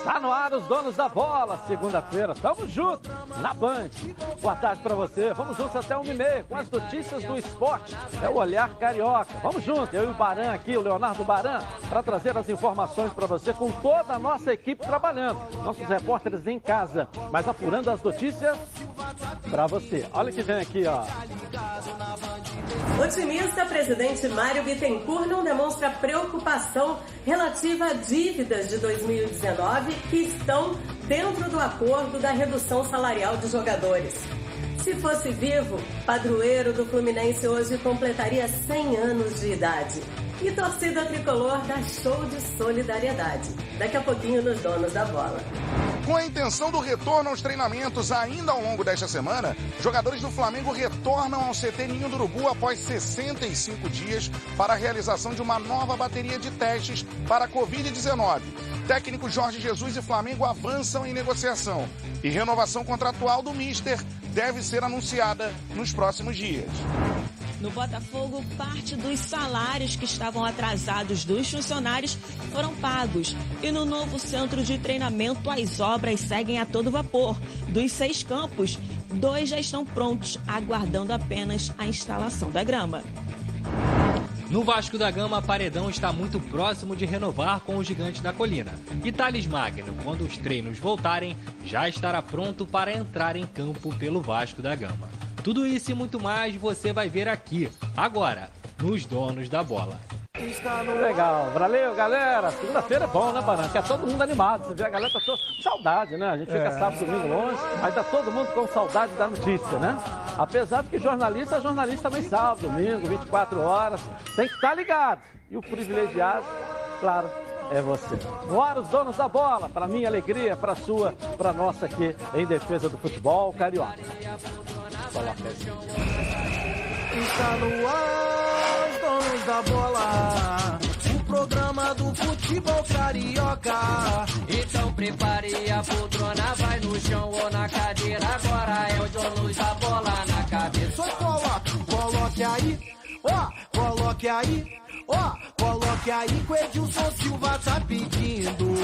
Está no ar os donos da bola, segunda-feira. Tamo junto na Band. Boa tarde para você. Vamos juntos até um e meia com as notícias do esporte. É o olhar carioca. Vamos juntos. Eu e o Baran aqui, o Leonardo Baran, para trazer as informações para você com toda a nossa equipe trabalhando. Nossos repórteres em casa, mas apurando as notícias para você. Olha que vem aqui, ó. Otimista, presidente Mário Bittencourt não demonstra preocupação relativa a dívidas de 2019 que estão dentro do acordo da redução salarial de jogadores. Se fosse vivo, padroeiro do Fluminense hoje completaria 100 anos de idade. E torcida tricolor dá show de solidariedade. Daqui a pouquinho nos donos da bola. Com a intenção do retorno aos treinamentos ainda ao longo desta semana, jogadores do Flamengo retornam ao CT Ninho do Urubu após 65 dias para a realização de uma nova bateria de testes para a Covid-19. Técnico Jorge Jesus e Flamengo avançam em negociação e renovação contratual do Mister deve ser anunciada nos próximos dias. No Botafogo, parte dos salários que estavam atrasados dos funcionários foram pagos. E no novo centro de treinamento, as obras seguem a todo vapor. Dos seis campos, dois já estão prontos, aguardando apenas a instalação da grama. No Vasco da Gama, Paredão está muito próximo de renovar com o Gigante da Colina. E Thales Magno, quando os treinos voltarem, já estará pronto para entrar em campo pelo Vasco da Gama. Tudo isso e muito mais você vai ver aqui, agora, nos Donos da Bola. Legal, valeu galera. Segunda-feira é bom, né, Baran? Que é todo mundo animado. Você vê a galera tá com saudade, né? A gente fica é. sábado, domingo longe, mas tá todo mundo com saudade da notícia, né? Apesar de que jornalista, jornalista também sábado, domingo, 24 horas. Tem que estar tá ligado. E o privilegiado, claro, é você. No os donos da bola, para minha alegria, para sua, para nossa aqui em defesa do futebol carioca. Está no ar, donos da bola. O programa do futebol carioca. Então prepare a poltrona, vai no chão ou na cadeira. Agora é o donos da bola na cabeça. Só coloque, aí, ó, coloque aí. Ó, coloque aí que o Edilson Silva tá pedindo.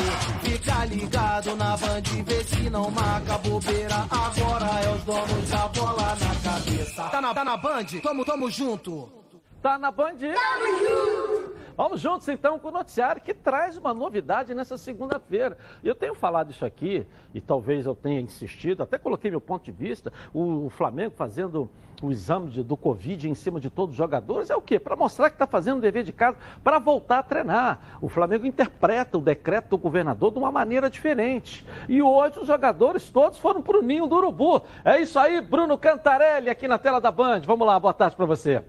Fica ligado na band, vê se não marca bobeira. Agora é os donos da bola na cabeça. Tá na, tá na band? Tamo, tamo junto. Tá na band? Tamo junto. Vamos juntos então com o noticiário que traz uma novidade nessa segunda-feira. Eu tenho falado isso aqui e talvez eu tenha insistido, até coloquei meu ponto de vista, o, Flamengo fazendo o exame de, do Covid em cima de todos os jogadores, é o quê? Para mostrar que está fazendo o dever de casa para voltar a treinar. O Flamengo interpreta o decreto do governador de uma maneira diferente. E hoje os jogadores todos foram para o ninho do urubu. É isso aí, Bruno Cantarelli, aqui na tela da Band. Vamos lá, boa tarde para você.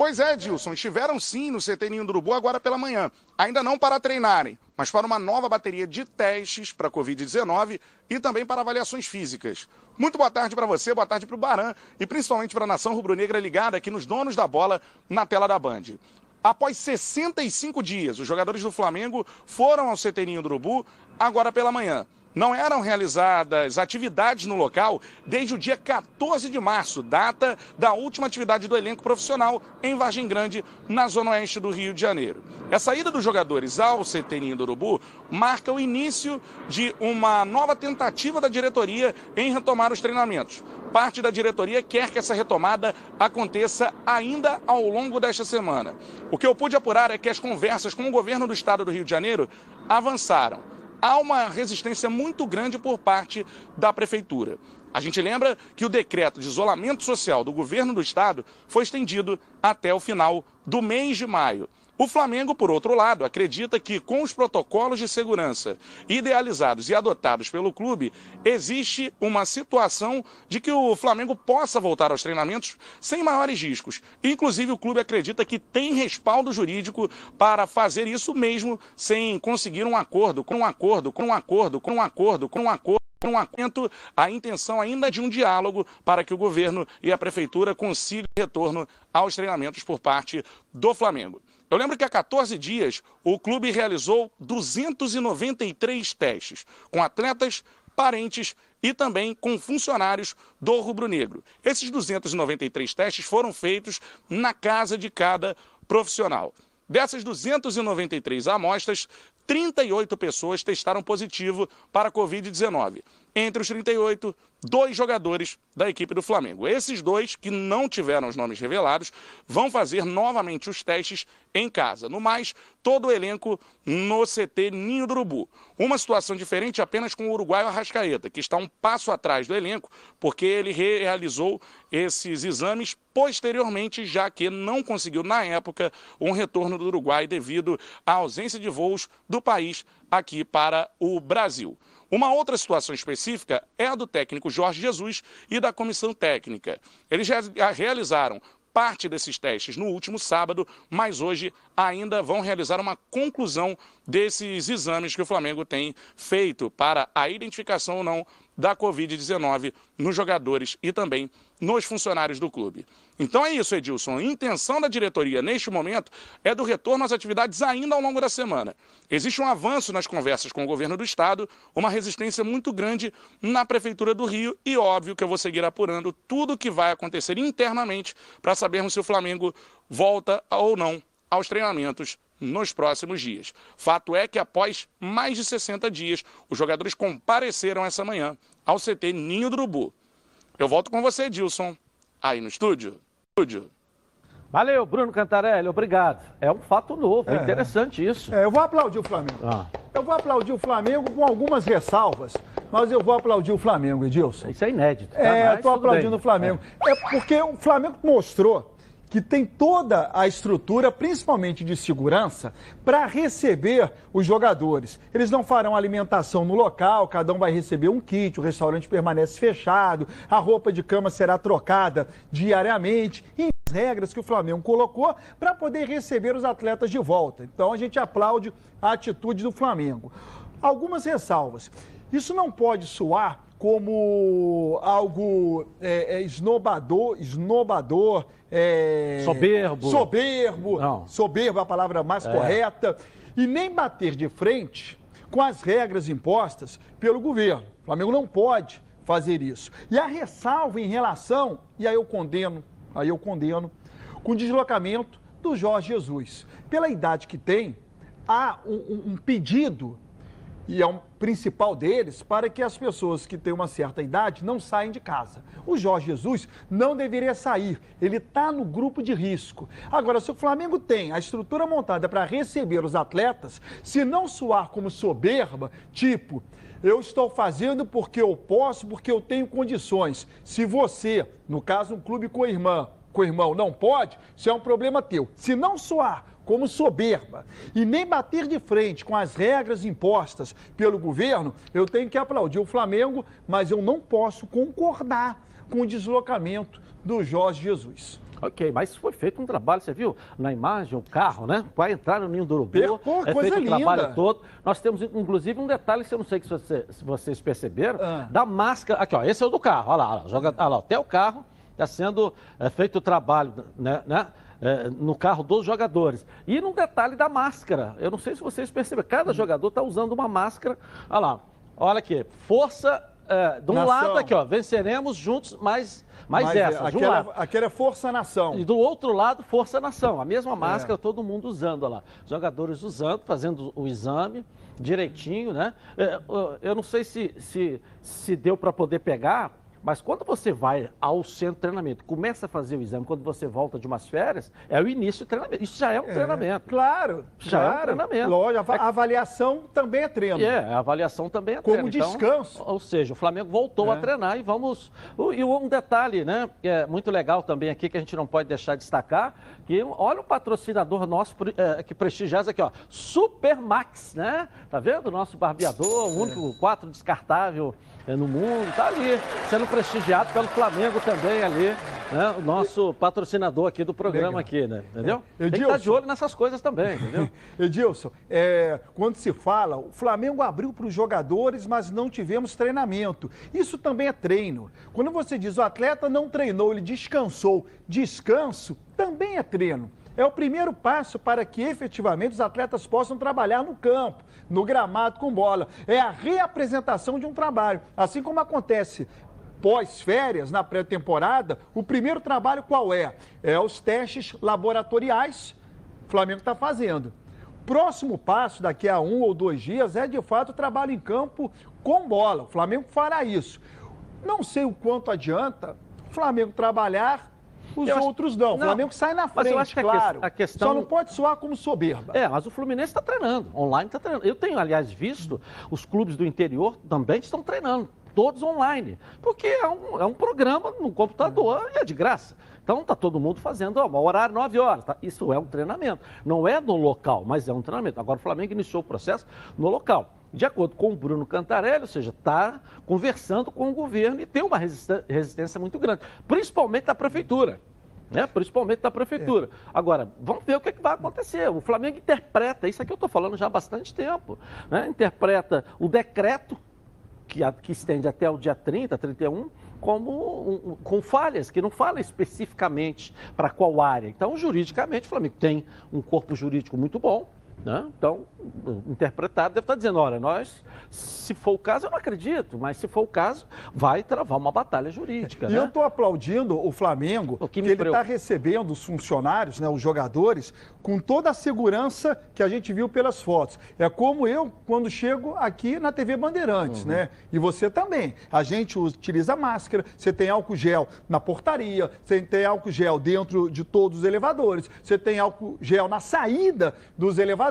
Pois é, Dilson, estiveram sim no CT Ninho do Urubu agora pela manhã. Ainda não para treinarem, mas para uma nova bateria de testes para Covid-19 e também para avaliações físicas. Muito boa tarde para você, boa tarde para o Baran e principalmente para a nação rubro-negra ligada aqui nos donos da bola na tela da Band. Após 65 dias, os jogadores do Flamengo foram ao CT Ninho do Urubu agora pela manhã não eram realizadas atividades no local desde o dia 14 de março, data da última atividade do elenco profissional em Vargem Grande, na zona oeste do Rio de Janeiro. Essa ida dos jogadores ao CTN do Urubu marca o início de uma nova tentativa da diretoria em retomar os treinamentos. Parte da diretoria quer que essa retomada aconteça ainda ao longo desta semana. O que eu pude apurar é que as conversas com o governo do estado do Rio de Janeiro avançaram há uma resistência muito grande por parte da prefeitura. A gente lembra que o decreto de isolamento social do governo do estado foi estendido até o final do mês de maio. O Flamengo, por outro lado, acredita que com os protocolos de segurança idealizados e adotados pelo clube, existe uma situação de que o Flamengo possa voltar aos treinamentos sem maiores riscos. Inclusive, o clube acredita que tem respaldo jurídico para fazer isso mesmo sem conseguir um acordo, com um acordo, com um acordo, com um acordo, com um acordo um atento a intenção ainda de um diálogo para que o governo e a prefeitura consigam retorno aos treinamentos por parte do Flamengo. Eu lembro que há 14 dias o clube realizou 293 testes com atletas, parentes e também com funcionários do Rubro Negro. Esses 293 testes foram feitos na casa de cada profissional. Dessas 293 amostras, 38 pessoas testaram positivo para a Covid-19. Entre os 38, dois jogadores da equipe do Flamengo. Esses dois, que não tiveram os nomes revelados, vão fazer novamente os testes em casa. No mais, todo o elenco no CT Ninho do Urubu. Uma situação diferente apenas com o uruguaio Arrascaeta, que está um passo atrás do elenco, porque ele realizou esses exames posteriormente, já que não conseguiu, na época, um retorno do Uruguai devido à ausência de voos do país aqui para o Brasil. Uma outra situação específica é a do técnico Jorge Jesus e da comissão técnica. Eles realizaram parte desses testes no último sábado, mas hoje ainda vão realizar uma conclusão desses exames que o Flamengo tem feito para a identificação ou não da Covid-19 nos jogadores e também nos funcionários do clube. Então é isso, Edilson. A intenção da diretoria neste momento é do retorno às atividades ainda ao longo da semana. Existe um avanço nas conversas com o governo do estado, uma resistência muito grande na prefeitura do Rio e óbvio que eu vou seguir apurando tudo o que vai acontecer internamente para sabermos se o Flamengo volta ou não aos treinamentos nos próximos dias. Fato é que após mais de 60 dias, os jogadores compareceram essa manhã ao CT Ninho do Urubu. Eu volto com você, Edilson, aí no estúdio estúdio. Valeu, Bruno Cantarelli, obrigado. É um fato novo, é, é interessante isso. É, eu vou aplaudir o Flamengo. Ah. Eu vou aplaudir o Flamengo com algumas ressalvas, mas eu vou aplaudir o Flamengo, Edilson. Isso é inédito. Tá? É, eu tô aplaudindo bem. o Flamengo. É. é porque o Flamengo mostrou que tem toda a estrutura, principalmente de segurança, para receber os jogadores. Eles não farão alimentação no local, cada um vai receber um kit, o restaurante permanece fechado, a roupa de cama será trocada diariamente. E as regras que o Flamengo colocou para poder receber os atletas de volta. Então a gente aplaude a atitude do Flamengo. Algumas ressalvas. Isso não pode soar como algo é, é, esnobador, esnobador é, soberbo. Soberbo. Não. Soberbo é a palavra mais é. correta. E nem bater de frente com as regras impostas pelo governo. O Flamengo não pode fazer isso. E a ressalva em relação, e aí eu condeno, aí eu condeno, com o deslocamento do Jorge Jesus. Pela idade que tem, há um, um pedido e é um principal deles, para que as pessoas que têm uma certa idade não saiam de casa. O Jorge Jesus não deveria sair, ele está no grupo de risco. Agora, se o Flamengo tem a estrutura montada para receber os atletas, se não soar como soberba, tipo, eu estou fazendo porque eu posso, porque eu tenho condições. Se você, no caso um clube com irmã, com irmão, não pode, isso é um problema teu. Se não soar como soberba e nem bater de frente com as regras impostas pelo governo, eu tenho que aplaudir o Flamengo, mas eu não posso concordar com o deslocamento do Jorge Jesus. Ok, mas foi feito um trabalho, você viu na imagem, o carro, né? Vai entrar no ninho do urubu, Pô, é feito o trabalho todo. Nós temos, inclusive, um detalhe, que eu não sei se, você, se vocês perceberam, ah. da máscara. Aqui, ó, esse é o do carro, olha lá, olha lá, joga, olha lá até o carro está sendo é, feito o trabalho, né? né? é, no carro dos jogadores. E no detalhe da máscara, eu não sei se vocês percebem, cada jogador está usando uma máscara. Olha lá, olha aqui, força. É, de um nação. lado aqui, ó, venceremos juntos, mas mais Mas essa, aquela, de um lado. Aquela é Força Nação. E do outro lado, Força Nação. A mesma máscara, é. todo mundo usando lá. Jogadores usando, fazendo o exame direitinho, né? É, eu não sei se, se, se deu para poder pegar, mas quando você vai ao centro de treinamento, começa a fazer o exame, quando você volta de umas férias, é o início do treinamento. Isso já é um é, treinamento. Claro. Já claro, é um treinamento. Lógico, a é avaliação também é treino. É, a avaliação também é Como treino. Como então, descanso. Ou seja, o Flamengo voltou é. a treinar e vamos. E um detalhe, né? Que é muito legal também aqui, que a gente não pode deixar de destacar, que olha o patrocinador nosso é, que prestigia aqui, ó. Supermax, né? Tá vendo? Nosso barbeador, o único quatro descartável é, no mundo, tá ali, sendo prestigiado pelo Flamengo também ali, né? O nosso patrocinador aqui do programa aqui, né? Entendeu? É. Tem que estar de olho nessas coisas também, entendeu? Edilson, é, quando se fala, o Flamengo abriu para os jogadores, mas não tivemos treinamento. Isso também é treino. Quando você diz o atleta não treinou, ele descansou, descanso também é treino é o primeiro passo para que efetivamente os atletas possam trabalhar no campo, no gramado com bola. É a reapresentação de um trabalho. Assim como acontece pós-férias, na pré-temporada, o primeiro trabalho qual é? É os testes laboratoriais Flamengo está fazendo. Próximo passo, daqui a um ou dois dias, é de fato o trabalho em campo com bola. O Flamengo fará isso. Não sei o quanto adianta o Flamengo trabalhar, os Eu outros não. O Flamengo sai na mas frente, eu acho que- claro. a questão- Só não pode soar como soberba. É, mas o Fluminense está treinando, online está treinando. Eu tenho, aliás, visto os clubes do interior também estão treinando, todos online. Porque é um, é um programa no computador e é de graça. Então está todo mundo fazendo, ó, horário 9 horas. tá? Isso é um treinamento. Não é no local, mas é um treinamento. Agora o Flamengo iniciou o processo no local. De acordo com o Bruno Cantarelli, ou seja, está conversando com o governo e tem uma resistência, muito grande, principalmente da prefeitura né? principalmente da prefeitura. Agora, vamos ver o que, é que vai acontecer. O Flamengo interpreta, isso aqui eu estou falando já há bastante tempo, né? interpreta o decreto que, que estende até o dia 30, 31, como um- um- com falhas, que não fala especificamente para qual área. Então, juridicamente, o Flamengo tem um corpo jurídico muito bom. Né? Então, o interpretado deve estar dizendo, olha, nós, se for o caso, eu não acredito, mas se for o caso, vai travar uma batalha jurídica. E né? eu estou aplaudindo o Flamengo, O que que, ele está recebendo os funcionários, né, os jogadores, com toda a segurança que a gente viu pelas fotos. É como eu, quando chego aqui na TV Bandeirantes, Uhum. né? E você também. A gente utiliza máscara, você tem álcool gel na portaria, você tem álcool gel dentro de todos os elevadores, você tem álcool gel na saída dos elevadores.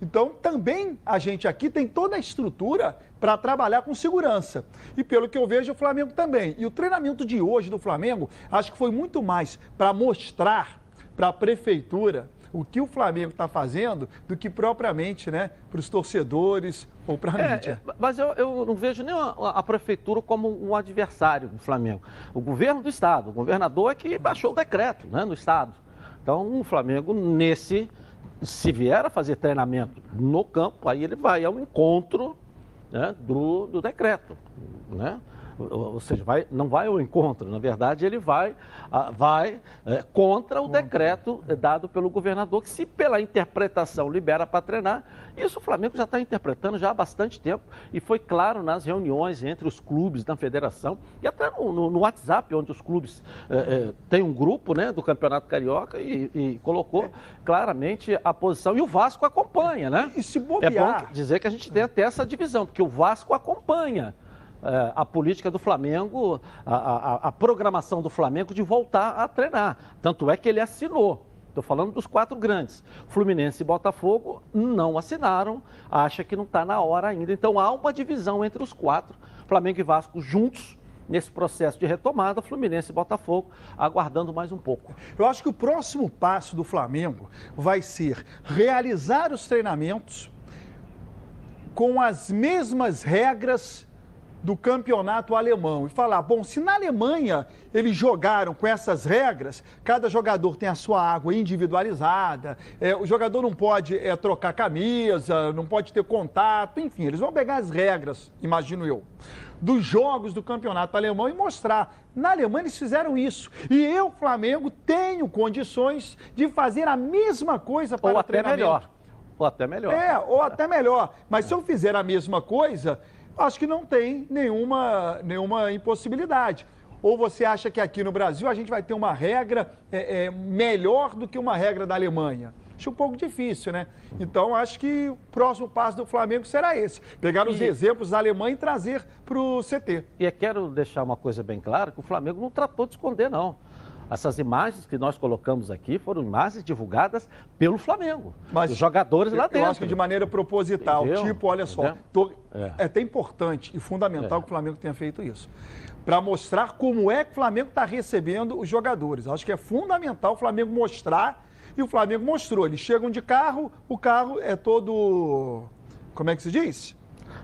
Então, também a gente aqui tem toda a estrutura para trabalhar com segurança. E pelo que eu vejo, o Flamengo também. E o treinamento de hoje do Flamengo, acho que foi muito mais para mostrar para a prefeitura o que o Flamengo está fazendo do que propriamente né, para os torcedores ou para a É, mídia. é, mas eu, eu não vejo nem a, a prefeitura como um adversário do Flamengo. O governo do Estado, o governador é que baixou o decreto né, no Estado. Então, o Flamengo, nesse, se vier a fazer treinamento no campo, aí ele vai ao encontro né, do, do decreto. Né? Ou, seja, vai, não vai ao encontro, na verdade, ele vai, ah, vai é, contra o decreto dado pelo governador, que se pela interpretação libera para treinar, isso o Flamengo já está interpretando já há bastante tempo. E foi claro nas reuniões entre os clubes da federação e até no, no- no WhatsApp, onde os clubes é, é, têm um grupo né, do Campeonato Carioca e, e colocou claramente a posição. E o Vasco acompanha, né? E se É bobear, bom dizer que a gente tem até essa divisão, porque o Vasco acompanha a política do Flamengo, a, a- a programação do Flamengo de voltar a treinar. Tanto é que ele assinou. Estou falando dos quatro grandes. Fluminense e Botafogo não assinaram, acha que não está na hora ainda. Então há uma divisão entre os quatro, Flamengo e Vasco juntos, nesse processo de retomada, Fluminense e Botafogo aguardando mais um pouco. eu acho que o próximo passo do Flamengo vai ser realizar os treinamentos com as mesmas regras do campeonato alemão e falar, bom, se na Alemanha eles jogaram com essas regras, cada jogador tem a sua água individualizada, é, o jogador não pode é, trocar camisa, não pode ter contato, enfim, eles vão pegar as regras, imagino eu, dos jogos do campeonato alemão e mostrar. Na Alemanha eles fizeram isso. E eu, Flamengo, tenho condições de fazer a mesma coisa para Ou o até treinamento. melhor. Ou até melhor. É, ou até melhor. Mas se eu fizer a mesma coisa, acho que não tem nenhuma, nenhuma impossibilidade. Ou você acha que aqui no Brasil a gente vai ter uma regra é, é, melhor do que uma regra da Alemanha? Acho um pouco difícil, né? Então, acho que o próximo passo do Flamengo será esse. Pegar os E- exemplos da Alemanha e trazer para o CT. E eu quero deixar uma coisa bem clara, que o Flamengo não tratou de esconder, não. Essas imagens que nós colocamos aqui foram imagens divulgadas pelo Flamengo. Mas os jogadores lá Eu dentro. acho que de maneira proposital. Entendeu? Tipo, olha só, Entendeu? tô- É. é. até importante e fundamental É. que o Flamengo tenha feito isso. Para mostrar como é que o Flamengo está recebendo os jogadores. Acho que é fundamental o Flamengo mostrar. E o Flamengo mostrou. Eles chegam de carro, o carro é todo. Como é que se diz?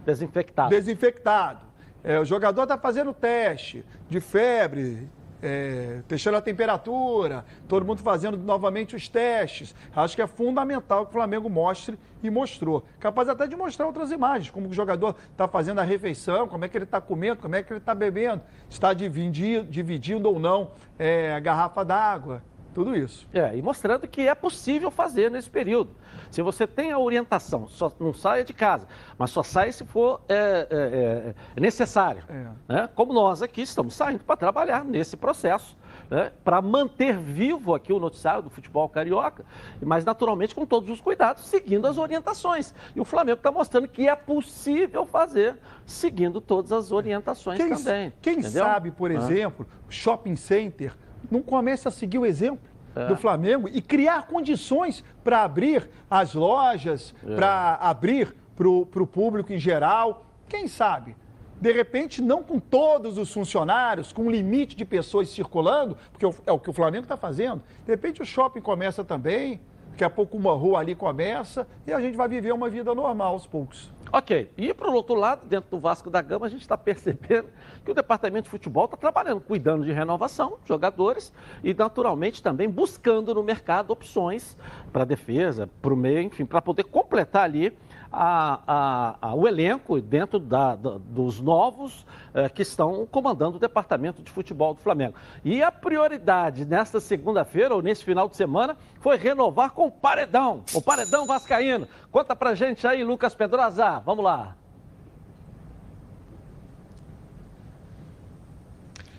Desinfectado. Desinfectado. É, o jogador está fazendo teste de febre, é, testando a temperatura, todo mundo fazendo novamente os testes. Acho que é fundamental que o Flamengo mostre e mostrou. Capaz até de mostrar outras imagens, como o jogador está fazendo a refeição, como é que ele está comendo, como é que ele está bebendo, está dividindo, dividindo ou não é, a garrafa d'água, tudo isso. É, e mostrando que é possível fazer nesse período. Se você tem a orientação, só não saia de casa, mas só saia se for é, é, é, necessário. É. né? Como nós aqui estamos saindo para trabalhar nesse processo né, para manter vivo aqui o noticiário do futebol carioca, mas naturalmente com todos os cuidados, seguindo as orientações. E o Flamengo está mostrando que é possível fazer seguindo todas as orientações quem, também. Quem entendeu? sabe, por exemplo, shopping center não começa a seguir o exemplo é. do Flamengo e criar condições para abrir as lojas, é. para abrir para o público em geral. Quem sabe? De repente, não com todos os funcionários, com um limite de pessoas circulando, porque é o que o Flamengo está fazendo. De repente, o shopping começa também, daqui a pouco uma rua ali começa e a gente vai viver uma vida normal aos poucos. Ok, e para o outro lado, dentro do Vasco da Gama, a gente está percebendo que o departamento de futebol está trabalhando, cuidando de renovação, jogadores e, naturalmente, também buscando no mercado opções para defesa, para o meio, enfim, para poder completar ali a, a, o elenco dentro da, da, dos novos eh, que estão comandando o departamento de futebol do Flamengo. E a prioridade nesta segunda-feira ou nesse final de semana foi renovar com o Paredão, o Paredão Vascaíno. Conta pra gente aí, Lucas Pedrosa. Vamos lá.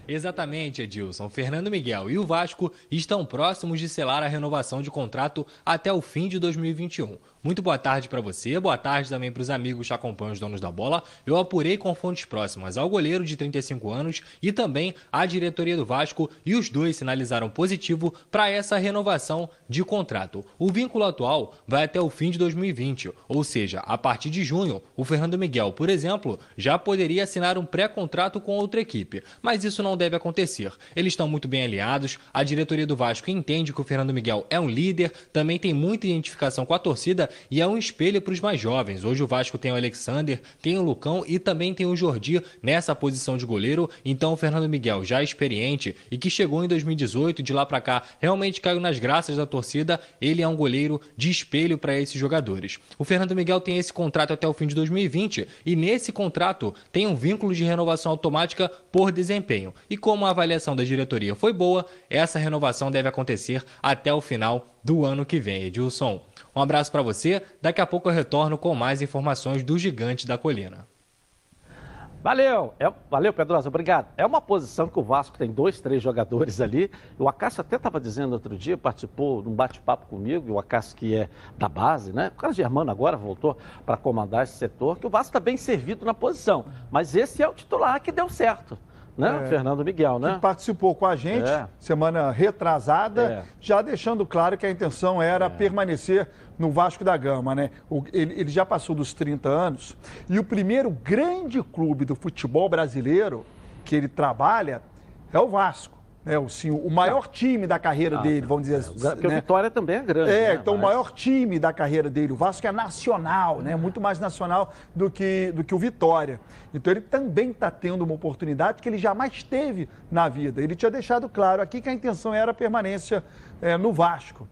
Exatamente, Edilson. Fernando Miguel e o Vasco estão próximos de selar a renovação de contrato até o fim de 2021. Muito boa tarde para você, boa tarde também para os amigos que acompanham os donos da bola. Eu apurei com fontes próximas ao goleiro de 35 anos e também à diretoria do Vasco e os dois sinalizaram positivo para essa renovação de contrato. O vínculo atual vai até o fim de 2020, ou seja, a partir de junho, o Fernando Miguel, por exemplo, já poderia assinar um pré-contrato com outra equipe, mas isso não deve acontecer. Eles estão muito bem aliados, a diretoria do Vasco entende que o Fernando Miguel é um líder, também tem muita identificação com a torcida e é um espelho para os mais jovens. Hoje o Vasco tem o Alexander, tem o Lucão e também tem o Jordi nessa posição de goleiro. Então o Fernando Miguel, já experiente e que chegou em 2018, de lá para cá realmente caiu nas graças da torcida, ele é um goleiro de espelho para esses jogadores. O Fernando Miguel tem esse contrato até o fim de 2020 e nesse contrato tem um vínculo de renovação automática por desempenho. E como a avaliação da diretoria foi boa, essa renovação deve acontecer até o final do ano que vem, Edilson. Um abraço para você. Daqui a pouco eu retorno com mais informações do Gigante da Colina. Valeu, é, valeu Pedrosa, obrigado. É uma posição que o Vasco tem dois, três jogadores ali. O Acácio até estava dizendo outro dia, participou de um bate-papo comigo, o Acácio que é da base, né? O Carlos Germano agora voltou para comandar esse setor, que o Vasco está bem servido na posição. Mas esse é o titular que deu certo né? É, Fernando Miguel, né? Que participou com a gente é. semana retrasada, é. já deixando claro que a intenção era é. permanecer no Vasco da Gama, né? O, ele, ele já passou dos 30 anos e o primeiro grande clube do futebol brasileiro que ele trabalha é o Vasco. É, o, sim, o maior time da carreira ah, dele, vamos dizer assim. Porque né? o Vitória também é grande. É, né? então Mas... o maior time da carreira dele, o Vasco é nacional, né? Muito mais nacional do que, do que o Vitória. Então ele também está tendo uma oportunidade que ele jamais teve na vida. Ele tinha deixado claro aqui que a intenção era a permanência é, no Vasco.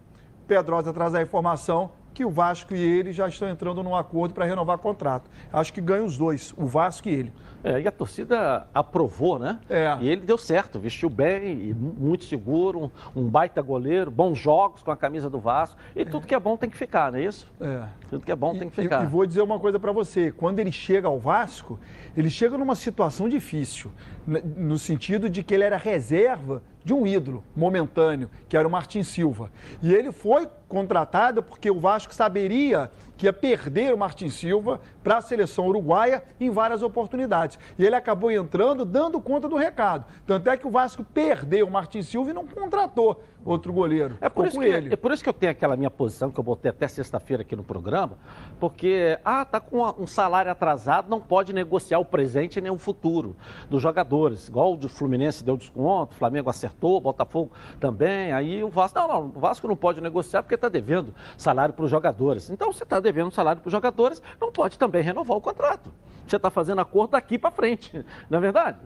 Pedrosa traz a informação que o Vasco e ele já estão entrando num acordo para renovar o contrato. Acho que ganham os dois, o Vasco e ele. É, e a torcida aprovou, né? É. E ele deu certo, vestiu bem, muito seguro, um, um, baita goleiro, bons jogos com a camisa do Vasco. E tudo que é bom tem que ficar, não é isso? É. Tudo que é bom e, tem que ficar. E, e vou dizer uma coisa para você: quando ele chega ao Vasco, ele chega numa situação difícil, no sentido de que ele era reserva de um ídolo momentâneo, que era o Martin Silva. E ele foi contratado porque o Vasco saberia que ia perder o Martin Silva para a seleção uruguaia em várias oportunidades. E ele acabou entrando dando conta do recado. Tanto é que o Vasco perdeu o Martin Silva e não contratou outro goleiro. É por, isso que, ele. é por isso que eu tenho aquela minha posição que eu botei até sexta-feira aqui no programa, porque, ah, tá com um salário atrasado, não pode negociar o presente nem o futuro dos jogadores. Igual o do Fluminense deu desconto, o Flamengo acertou, o Botafogo também, aí o Vasco, não, não, o Vasco não pode negociar porque está devendo salário para os jogadores. Então, você está devendo salário para os jogadores, não pode também renovar o contrato. Você está fazendo acordo daqui para frente, não é verdade?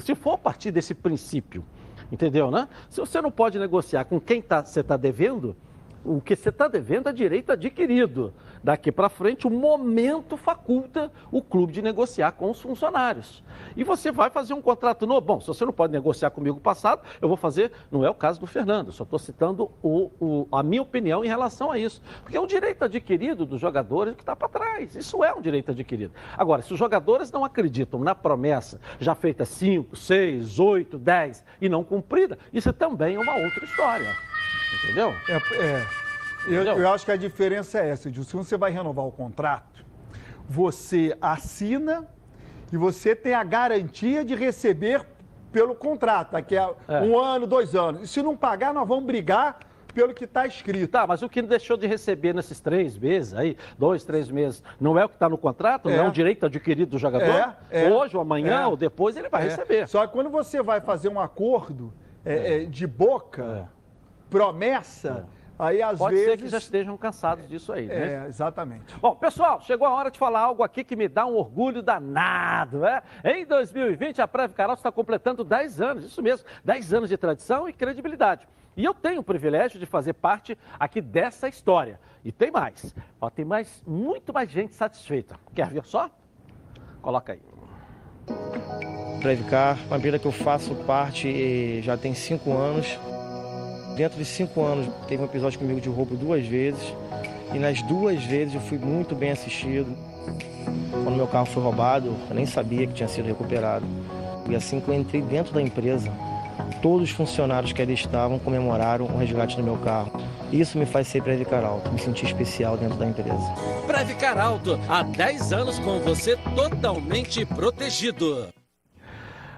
Se for a partir desse princípio, Entendeu, né? Se você não pode negociar com quem tá, você está devendo, o que você está devendo é direito adquirido daqui para frente, o momento faculta o clube de negociar com os funcionários. E você vai fazer um contrato novo. Bom, se você não pode negociar comigo passado, eu vou fazer. Não é o caso do Fernando, só estou citando o, o, a minha opinião em relação a isso. Porque é um direito adquirido dos jogadores que está para trás. Isso é um direito adquirido. Agora, se os jogadores não acreditam na promessa já feita 5, 6, 8, 10 e não cumprida, isso também é uma outra história. Entendeu? É, é. Eu, eu, acho que a diferença é essa, Edilson. Se você vai renovar o contrato, você assina e você tem a garantia de receber pelo contrato, daqui a é. um ano, dois anos. E se não pagar, nós vamos brigar pelo que está escrito. Tá, mas o que deixou de receber nesses três meses aí, dois, três meses, não é o que está no contrato? É. Não é um direito adquirido do jogador? É, é, Hoje ou amanhã é. ou depois ele vai é. receber. Só que quando você vai fazer um acordo é, de boca, promessa Aí, às Pode vezes... ser que já estejam cansados disso aí, né? É, exatamente. Bom, pessoal, chegou a hora de falar algo aqui que me dá um orgulho danado, né? Em 2020, a Preve Canal está completando 10 anos, isso mesmo, 10 anos de tradição e credibilidade. E eu tenho o privilégio de fazer parte aqui dessa história. E tem mais. Ó, tem mais, muito mais gente satisfeita. Quer ver só? Coloca aí. Previcar, uma vida que eu faço parte já tem cinco anos. Dentro de cinco anos, teve um episódio comigo de roubo duas vezes. E nas duas vezes eu fui muito bem assistido. Quando meu carro foi roubado, eu nem sabia que tinha sido recuperado. E assim que eu entrei dentro da empresa, todos os funcionários que ali estavam comemoraram o resgate do meu carro. Isso me faz ser Previcar Alto, me sentir especial dentro da empresa. Previcar Alto, há 10 anos com você totalmente protegido.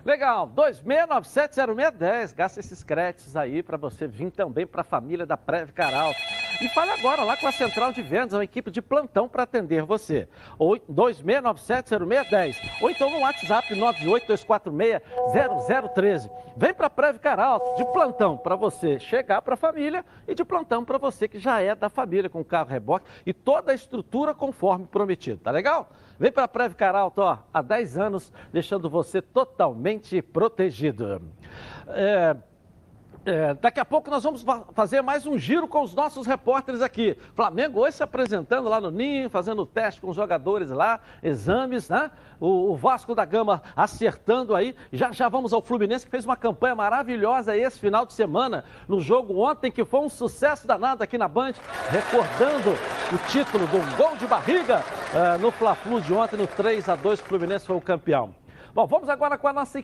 Legal, 26970610. Gasta esses créditos aí para você vir também para a família da Preve Caral. E fale agora lá com a central de vendas, uma equipe de plantão para atender você. 26970610. Ou então no WhatsApp 982460013. Vem para a Preve Caral, de plantão para você chegar para a família e de plantão para você que já é da família com carro reboque e toda a estrutura conforme prometido. Tá legal? Vem para a Preve Caralto, ó, há 10 anos, deixando você totalmente protegido. É, é, daqui a pouco nós vamos fazer mais um giro com os nossos repórteres aqui. Flamengo hoje se apresentando lá no Ninho, fazendo teste com os jogadores lá, exames, né? O, o, Vasco da Gama acertando aí. Já já vamos ao Fluminense, que fez uma campanha maravilhosa esse final de semana no jogo ontem, que foi um sucesso danado aqui na Band, recordando o título do gol de barriga uh, no Fla-Flu de ontem, no 3 a 2 o Fluminense foi o campeão. Bom, vamos agora com a nossa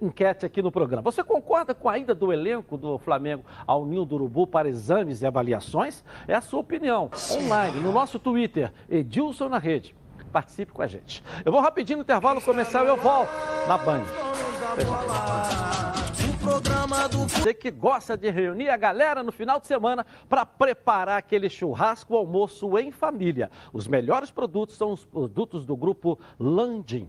enquete aqui no programa. Você concorda com a ida do elenco do Flamengo ao Ninho do Urubu para exames e avaliações? É a sua opinião. Online, no nosso Twitter, Edilson na Rede. Participe com a gente. Eu vou rapidinho no intervalo comercial e eu volto na Band. Você que gosta de reunir a galera no final de semana para preparar aquele churrasco almoço em família. Os melhores produtos são os produtos do grupo Landim.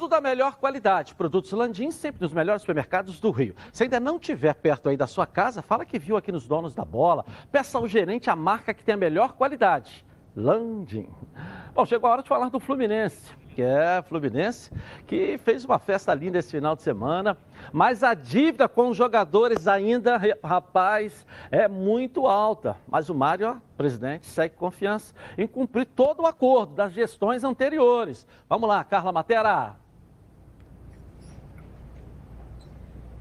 da melhor qualidade. Produtos Landim, sempre nos melhores supermercados do Rio. Se ainda não estiver perto aí da sua casa, fala que viu aqui nos donos da bola. Peça ao gerente a marca que tem a melhor qualidade. Landim. Bom, chegou a hora de falar do Fluminense, que é Fluminense, que fez uma festa linda esse final de semana, mas a dívida com os jogadores ainda, rapaz, é muito alta. Mas o Mário, presidente, segue confiança em cumprir todo o acordo das gestões anteriores. Vamos lá, Carla Matera.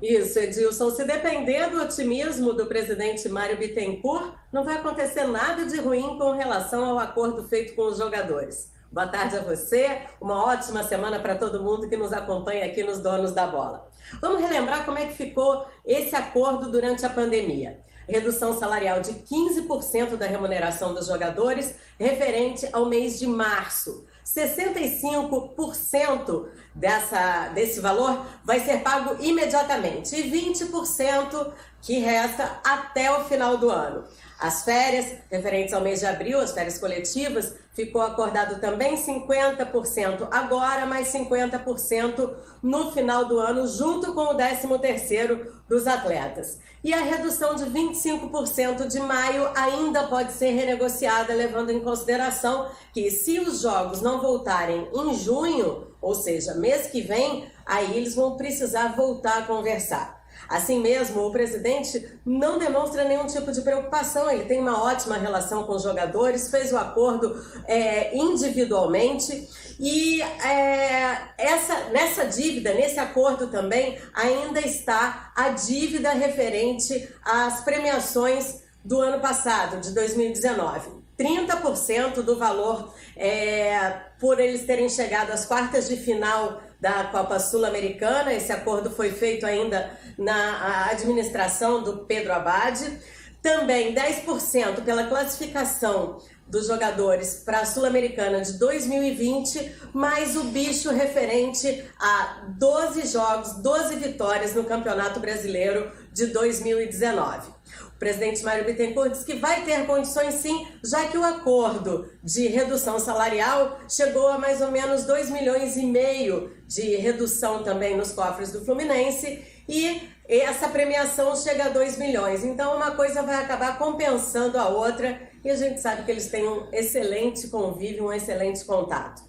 Isso, Edilson. Se depender do otimismo do presidente Mário Bittencourt, não vai acontecer nada de ruim com relação ao acordo feito com os jogadores. Boa tarde a você, uma ótima semana para todo mundo que nos acompanha aqui nos Donos da Bola. Vamos relembrar como é que ficou esse acordo durante a pandemia. Redução salarial de 15% da remuneração dos jogadores referente ao mês de março. 65% dessa, desse valor vai ser pago imediatamente e 20% que resta até o final do ano. As férias referentes ao mês de abril, as férias coletivas, ficou acordado também 50% agora, mais 50% no final do ano, junto com o 13º dos atletas. E a redução de 25% de maio ainda pode ser renegociada, levando em consideração que se os jogos não voltarem em junho, ou seja, mês que vem, aí eles vão precisar voltar a conversar. Assim mesmo, o presidente não demonstra nenhum tipo de preocupação, ele tem uma ótima relação com os jogadores, fez o acordo é, individualmente e é, essa, nessa dívida, nesse acordo também, ainda está a dívida referente às premiações do ano passado, de 2019. 30% do valor é, por eles terem chegado às quartas de final da Copa Sul-Americana. Esse acordo foi feito ainda na administração do Pedro Abad. Também 10% pela classificação dos jogadores para a Sul-Americana de 2020, mais o bicho referente a 12 jogos, 12 vitórias no Campeonato Brasileiro de 2019 presidente Mário Bittencourt disse que vai ter condições sim, já que o acordo de redução salarial chegou a mais ou menos 2 milhões e meio de redução também nos cofres do Fluminense e essa premiação chega a 2 milhões. Então uma coisa vai acabar compensando a outra e a gente sabe que eles têm um excelente convívio, um excelente contato.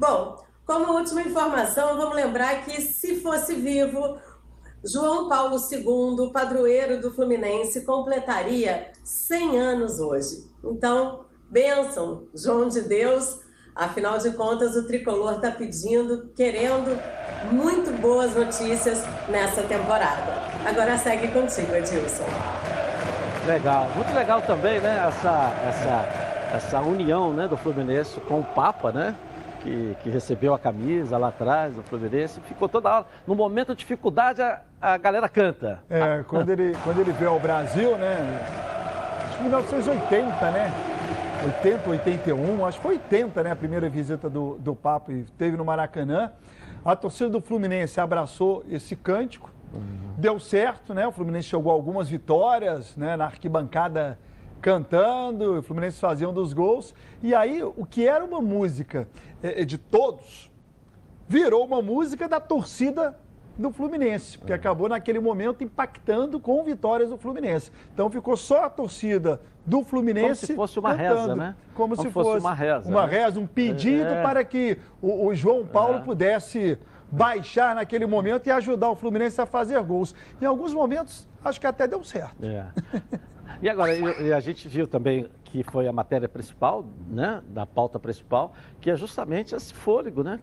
Bom, como última informação, vamos lembrar que se fosse vivo, João Paulo II, padroeiro do Fluminense, completaria 100 anos hoje. Então, bênção, João de Deus. Afinal de contas, o tricolor está pedindo, querendo muito boas notícias nessa temporada. Agora segue contigo, Edilson. Legal, muito legal também, né? Essa, essa, essa união né, do Fluminense com o Papa, né? que, que, recebeu a camisa lá atrás do Fluminense, ficou toda hora. No momento de dificuldade, a, a galera canta. É, quando ele, quando ele veio ao Brasil, né? Acho que 1980, né? 80, 81, acho que foi 80, né? A primeira visita do, do Papa e teve no Maracanã. A torcida do Fluminense abraçou esse cântico. Uhum. Deu certo, né? O Fluminense chegou a algumas vitórias, né? Na arquibancada cantando, o Fluminense fazia um dos gols. E aí, o que era uma música é, é, de todos, virou uma música da torcida do Fluminense, porque é. acabou naquele momento impactando com vitórias do Fluminense. Então ficou só a torcida do Fluminense. Como se fosse uma cantando, reza, né? Como, Como se fosse, fosse, uma reza. Uma né? reza, um pedido é. para que o, o João Paulo é. pudesse baixar naquele momento e ajudar o Fluminense a fazer gols. Em alguns momentos, acho que até deu certo. É. E agora, a gente viu também que foi a matéria principal, né, da pauta principal, que é justamente esse fôlego, né?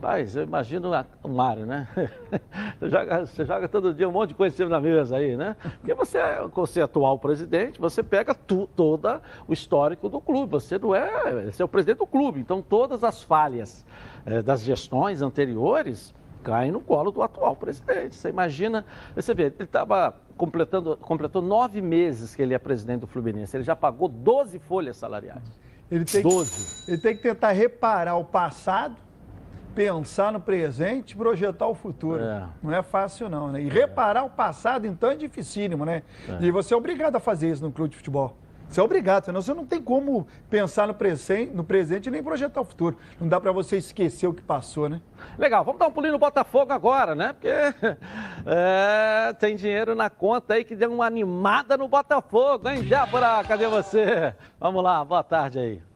Paz, eu imagino o Mário, né? Você joga, você joga todo dia um monte de coisa em cima da mesa aí, né? Porque você, você é atual presidente, você pega tu, todo o histórico do clube, você não é, você é o presidente do clube, então todas as falhas é, das gestões anteriores caem no colo do atual presidente. Você imagina, você vê, ele estava completando, completou nove meses que ele é presidente do Fluminense. Ele já pagou 12 folhas salariais. Ele tem 12. Que, ele tem que tentar reparar o passado, pensar no presente e projetar o futuro. É. Não é fácil, não, né? E reparar o passado, então, é dificílimo, né? É. E você é obrigado a fazer isso no clube de futebol. Você é obrigado, senão você não tem como pensar no presente, no presente nem projetar o futuro. Não dá para você esquecer o que passou, né? Legal, vamos dar um pulinho no Botafogo agora, né? Porque é, tem dinheiro na conta aí que deu uma animada no Botafogo, hein, Jábora? Cadê você? Vamos lá, boa tarde aí.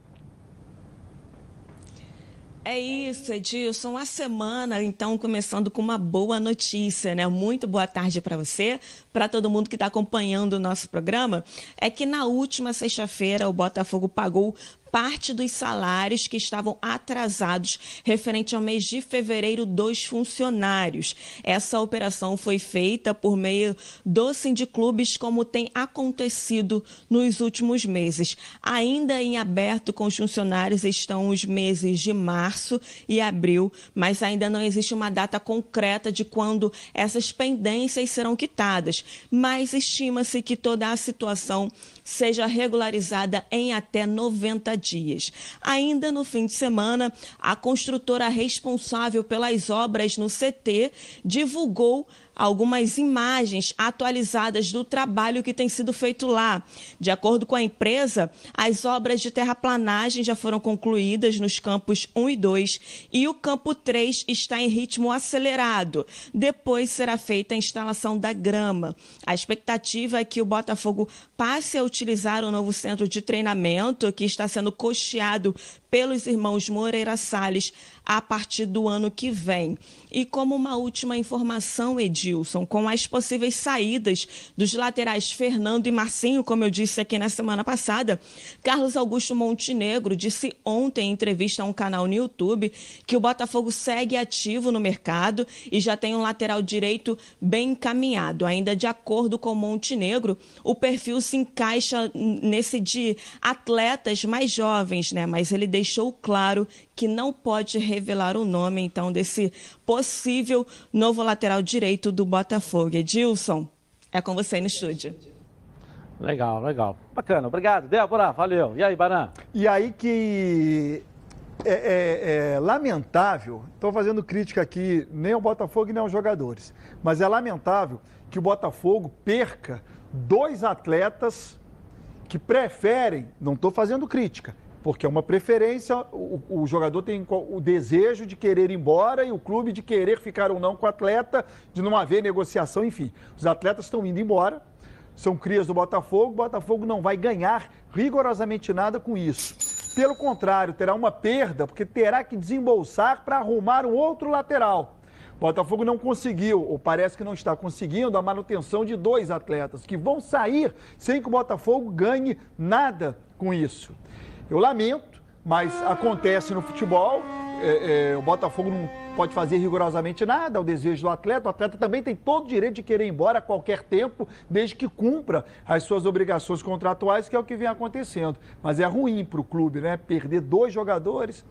É isso, Edilson. A semana, então, começando com uma boa notícia, né? Muito boa tarde para você, para todo mundo que está acompanhando o nosso programa. É que na última sexta-feira o Botafogo pagou parte dos salários que estavam atrasados referente ao mês de fevereiro dos funcionários. Essa operação foi feita por meio do Sindiclubes, como tem acontecido nos últimos meses. Ainda em aberto com os funcionários estão os meses de março e abril, mas ainda não existe uma data concreta de quando essas pendências serão quitadas. Mas estima-se que toda a situação seja regularizada em até 90 Ainda no fim de semana, a construtora responsável pelas obras no CT divulgou algumas imagens atualizadas do trabalho que tem sido feito lá. De acordo com a empresa, as obras de terraplanagem já foram concluídas nos campos 1 e 2 e o campo 3 está em ritmo acelerado. Depois será feita a instalação da grama. A expectativa é que o Botafogo passe a utilizar o novo centro de treinamento que está sendo costeado pelos irmãos Moreira Salles a partir do ano que vem. E como uma última informação, Edilson, com as possíveis saídas dos laterais Fernando e Marcinho, como eu disse aqui na semana passada, Carlos Augusto Montenegro disse ontem em entrevista a um canal no YouTube que o Botafogo segue ativo no mercado e já tem um lateral direito bem encaminhado. Ainda de acordo com Montenegro, o perfil se encaixa nesse de atletas mais jovens, né? Mas ele deixou claro que não pode revelar o nome, então, desse possível novo lateral direito do Botafogo. Edilson, é com você no estúdio. Legal, legal. Bacana. Obrigado, Débora. Valeu. E aí, Baran? E aí que é, é, é lamentável, estou fazendo crítica aqui nem ao Botafogo nem aos jogadores, mas é lamentável que o Botafogo perca dois atletas que preferem, não estou fazendo crítica, porque é uma preferência, o, o, jogador tem o desejo de querer ir embora e o clube de querer ficar ou não com o atleta, de não haver negociação, enfim. Os atletas estão indo embora, são crias do Botafogo, o Botafogo não vai ganhar rigorosamente nada com isso. Pelo contrário, terá uma perda, porque terá que desembolsar para arrumar um outro lateral. O Botafogo não conseguiu, ou parece que não está conseguindo, a manutenção de dois atletas que vão sair sem que o Botafogo ganhe nada com isso. Eu lamento, mas acontece no futebol. É, é, o Botafogo não pode fazer rigorosamente nada, é o desejo do atleta. O atleta também tem todo o direito de querer ir embora a qualquer tempo, desde que cumpra as suas obrigações contratuais, que é o que vem acontecendo. Mas é ruim para o clube, né? Perder dois jogadores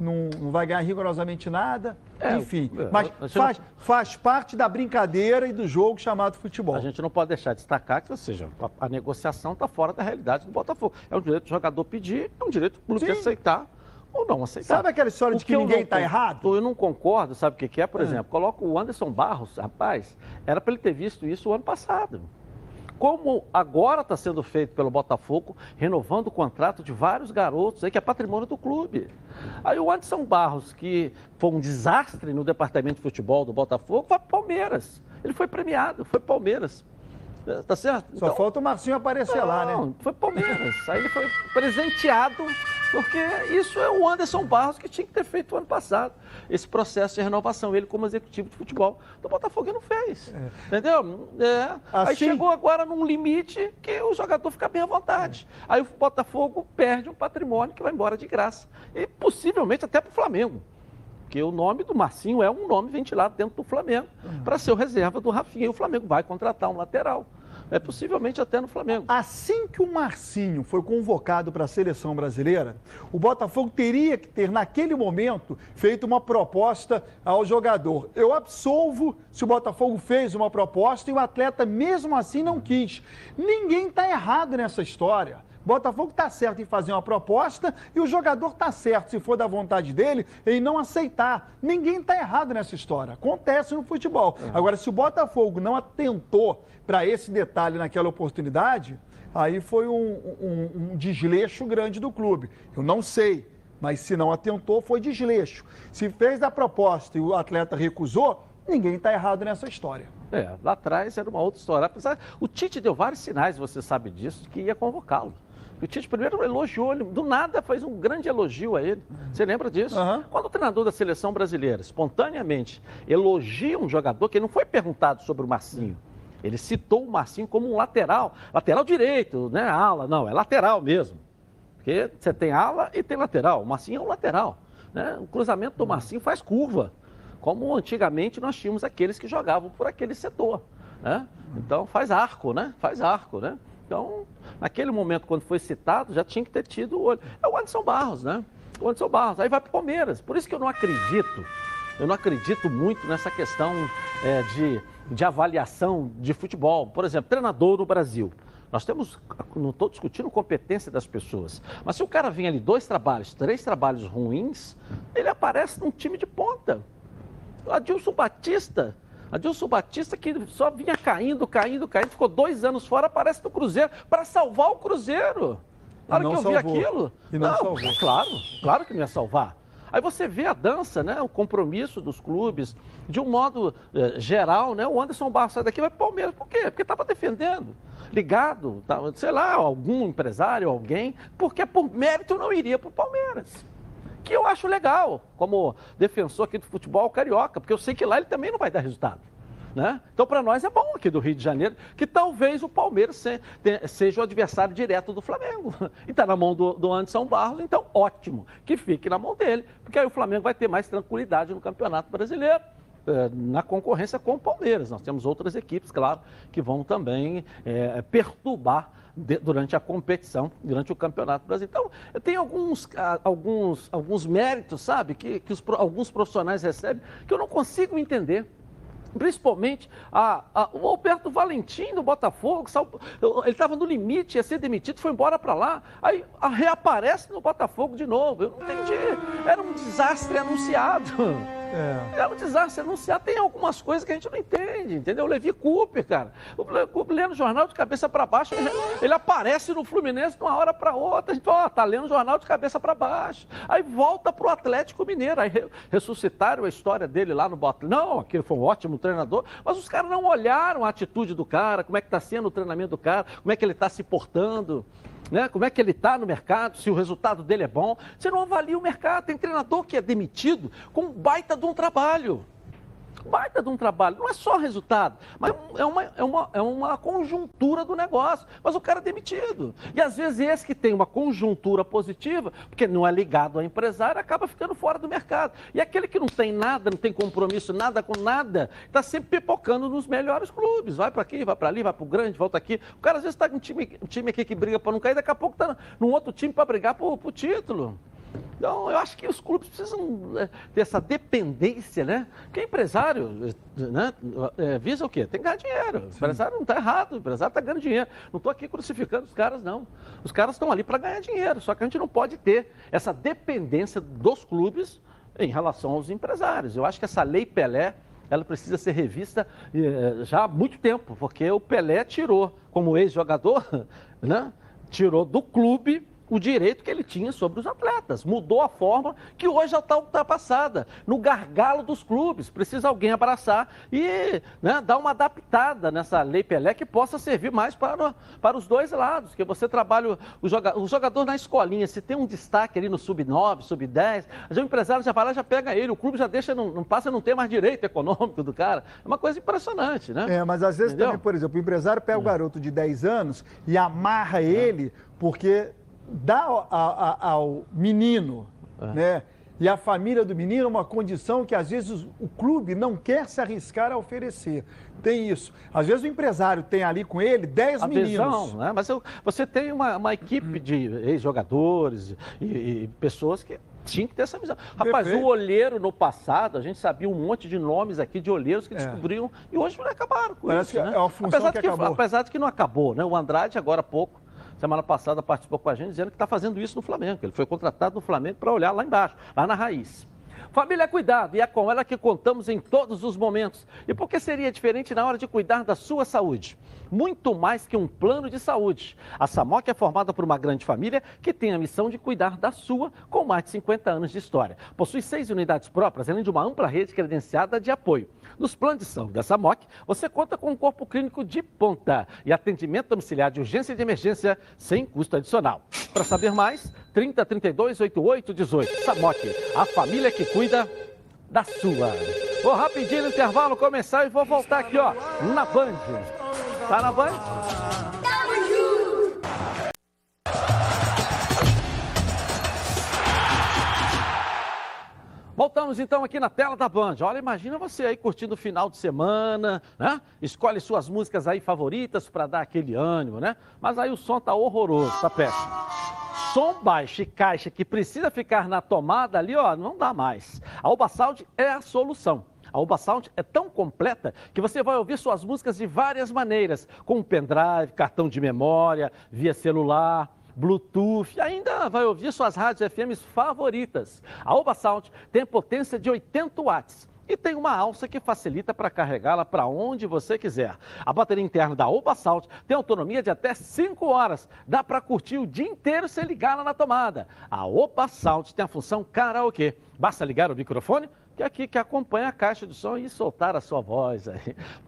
não, não vai ganhar rigorosamente nada, é, enfim. É, mas faz, não... faz parte da brincadeira e do jogo chamado futebol. A gente não pode deixar de destacar que, ou seja, a, a negociação está fora da realidade do Botafogo. É um direito do jogador pedir, é um direito do clube aceitar ou não aceitar. Sabe aquela história o de que, que ninguém está errado? Eu não concordo, sabe o que, que é? Por é. exemplo, coloca o Anderson Barros, rapaz, era para ele ter visto isso o ano passado como agora está sendo feito pelo Botafogo, renovando o contrato de vários garotos aí, que é patrimônio do clube. Aí o Anderson Barros, que foi um desastre no departamento de futebol do Botafogo, foi para Palmeiras. Ele foi premiado, foi Palmeiras. Tá certo? Só então, falta o Marcinho aparecer não, lá, né? Foi Palmeiras. Aí ele foi presenteado, porque isso é o Anderson Barros que tinha que ter feito o ano passado. Esse processo de renovação, ele como executivo de futebol do Botafogo não fez. É. Entendeu? É. Assim... Aí chegou agora num limite que o jogador fica bem à vontade. É. Aí o Botafogo perde um patrimônio que vai embora de graça. E possivelmente até para o Flamengo porque o nome do Marcinho é um nome ventilado dentro do Flamengo uhum. para ser o reserva do Rafinha. E o Flamengo vai contratar um lateral. É possivelmente até no Flamengo. Assim que o Marcinho foi convocado para a seleção brasileira, o Botafogo teria que ter, naquele momento, feito uma proposta ao jogador. Eu absolvo se o Botafogo fez uma proposta e o atleta, mesmo assim, não quis. Ninguém está errado nessa história. Botafogo está certo em fazer uma proposta e o jogador está certo, se for da vontade dele, em não aceitar. Ninguém está errado nessa história. Acontece no futebol. É. Agora, se o Botafogo não atentou para esse detalhe naquela oportunidade, aí foi um, um, um desleixo grande do clube. Eu não sei, mas se não atentou, foi desleixo. Se fez a proposta e o atleta recusou, ninguém está errado nessa história. É, lá atrás era uma outra história. Apesar, o Tite deu vários sinais, você sabe disso, que ia convocá-lo. O Tite primeiro elogiou ele, do nada faz um grande elogio a ele. Você lembra disso? Uhum. Quando o treinador da seleção brasileira, espontaneamente, elogia um jogador que não foi perguntado sobre o Marcinho. Ele citou o Marcinho como um lateral, lateral direito, né? Ala, não, é lateral mesmo. Porque você tem ala e tem lateral. O Marcinho é um lateral. Né? O cruzamento do Marcinho faz curva, como antigamente nós tínhamos aqueles que jogavam por aquele setor. Né? Então faz arco, né? Faz arco, né? Então, naquele momento, quando foi citado, já tinha que ter tido o olho. É o Anderson Barros, né? O Anderson Barros. Aí vai para o Palmeiras. Por isso que eu não acredito, eu não acredito muito nessa questão é, de, de avaliação de futebol. Por exemplo, treinador no Brasil. Nós temos, não estou discutindo competência das pessoas, mas se o cara vem ali dois trabalhos, três trabalhos ruins, ele aparece num time de ponta. Adilson Batista, Adilson Batista que só vinha caindo, caindo, caindo, ficou dois anos fora, aparece no Cruzeiro para salvar o Cruzeiro. Na hora que eu salvou. vi aquilo, E não não, salvou. claro, claro que não ia salvar. Aí você vê a dança, né, o compromisso dos clubes, de um modo eh, geral, né, o Anderson Barros sai daqui vai para o Palmeiras. Por quê? Porque estava defendendo, ligado, tava, sei lá, algum empresário, alguém, porque por mérito não iria para o Palmeiras. Que eu acho legal, como defensor aqui do futebol carioca, porque eu sei que lá ele também não vai dar resultado. Né? Então, para nós é bom aqui do Rio de Janeiro que talvez o Palmeiras se- te- seja o adversário direto do Flamengo. E está na mão do, do Anderson Barros, então ótimo que fique na mão dele, porque aí o Flamengo vai ter mais tranquilidade no Campeonato Brasileiro. eh, Na concorrência com o Palmeiras. Nós temos outras equipes, claro, que vão também eh, perturbar de- durante a competição, durante o Campeonato Brasileiro. Então, tem alguns, ah, alguns, alguns méritos, sabe, que, que os alguns profissionais recebem que eu não consigo entender. Principalmente a, a- o Alberto Valentim do Botafogo, ele estava no limite, ia ser demitido, foi embora para lá, aí a- reaparece no Botafogo de novo. Eu não entendi. Era um desastre anunciado. É. Era um desastre anunciado. Tem algumas coisas que a gente não entende, entendeu? O Levi Cooper, cara. O Levi Cooper lendo jornal de cabeça para baixo, ele, ele aparece no Fluminense de uma hora para outra. A gente fala, ó, tá lendo jornal de cabeça para baixo. Aí volta pro Atlético Mineiro. Aí re- ressuscitaram a história dele lá no Botafogo. Não, aquele foi um ótimo treinador, mas os caras não olharam a atitude do cara, como é que está sendo o treinamento do cara, como é que ele está se portando. Né? Como é que ele está no mercado, se o resultado dele é bom. Você não avalia o mercado. Tem treinador que é demitido com baita de um trabalho. Baita de um trabalho. Não é só resultado, mas é uma, é uma, é uma conjuntura do negócio. Mas o cara é demitido. E às vezes esse que tem uma conjuntura positiva, porque não é ligado ao empresário, acaba ficando fora do mercado. E aquele que não tem nada, não tem compromisso nada com nada, está sempre pipocando nos melhores clubes. Vai para aqui, vai para ali, vai para o grande, volta aqui. O cara às vezes está com um time, um time aqui que briga para não cair, daqui a pouco está num outro time para brigar por, por título. Então, eu acho que os clubes precisam é, ter essa dependência, né? Porque empresário né, é, visa o quê? Tem que ganhar dinheiro. O empresário não está errado, o empresário está ganhando dinheiro. Não estou aqui crucificando os caras, não. Os caras estão ali para ganhar dinheiro, só que a gente não pode ter essa dependência dos clubes em relação aos empresários. Eu acho que essa lei Pelé, ela precisa ser revista eh, já há muito tempo, porque o Pelé tirou, como ex-jogador, né, tirou do clube o direito que ele tinha sobre os atletas. Mudou a forma que hoje já está ultrapassada. No gargalo dos clubes, precisa alguém abraçar e né, dar uma adaptada nessa lei Pelé que possa servir mais para, para os dois lados. Que você trabalha o, joga- o jogador na escolinha, se tem um destaque ali no sub-9, sub-10, o empresário já vai lá, já pega ele, o clube já deixa, não, não passa a não ter mais direito econômico do cara. É uma coisa impressionante, né? É, mas às vezes Entendeu? também, por exemplo, o empresário pega o garoto de 10 anos e amarra ele porque dá ao, a- ao menino, né? E a família do menino uma condição que às vezes o clube não quer se arriscar a oferecer. Tem isso. Às vezes o empresário tem ali com ele 10 a meninos. né? Mas eu- você tem uma, uma equipe de ex-jogadores e, e pessoas que tinham que ter essa visão. Rapaz, Perfeito. o olheiro no passado, a gente sabia um monte de nomes aqui de olheiros que É. descobriam e hoje não acabaram com Parece isso, que né? é uma função apesar que de que, acabou. Apesar de que não acabou, né? O Andrade, agora há pouco, semana passada, participou com a gente dizendo que está fazendo isso no Flamengo. Ele foi contratado no Flamengo para olhar lá embaixo, lá na raiz. Família é cuidado e é com ela que contamos em todos os momentos. E por que seria diferente na hora de cuidar da sua saúde? Muito mais que um plano de saúde. A Samoc é formada por uma grande família que tem a missão de cuidar da sua com mais de 50 anos de história. Possui seis unidades próprias, além de uma ampla rede credenciada de apoio. Nos planos de saúde da Samoc, você conta com um corpo clínico de ponta e atendimento domiciliar de urgência e de emergência sem custo adicional. Para saber mais, 30 32 88 18. Samoc, a família que cuida da sua. Vou rapidinho no intervalo começar e vou voltar aqui, ó, na Band. Tá na Band? Voltamos então aqui na tela da Band. Olha, imagina você aí curtindo o final de semana, né? Escolhe suas músicas aí favoritas para dar aquele ânimo, né? Mas aí o som tá horroroso, tá péssimo. Som baixo e caixa que precisa ficar na tomada ali, ó, não dá mais. A Alba Sound é a solução. A Oba Sound é tão completa que você vai ouvir suas músicas de várias maneiras, com pendrive, cartão de memória, via celular. Bluetooth, ainda vai ouvir suas rádios FMs favoritas. A Oba Sound tem potência de 80 watts e tem uma alça que facilita para carregá-la para onde você quiser. A bateria interna da Oba Salt tem autonomia de até 5 horas. Dá para curtir o dia inteiro sem ligá-la na tomada. A Oba Salt tem a função karaokê. Basta ligar o microfone que é aqui que acompanha a caixa de som e soltar a sua voz.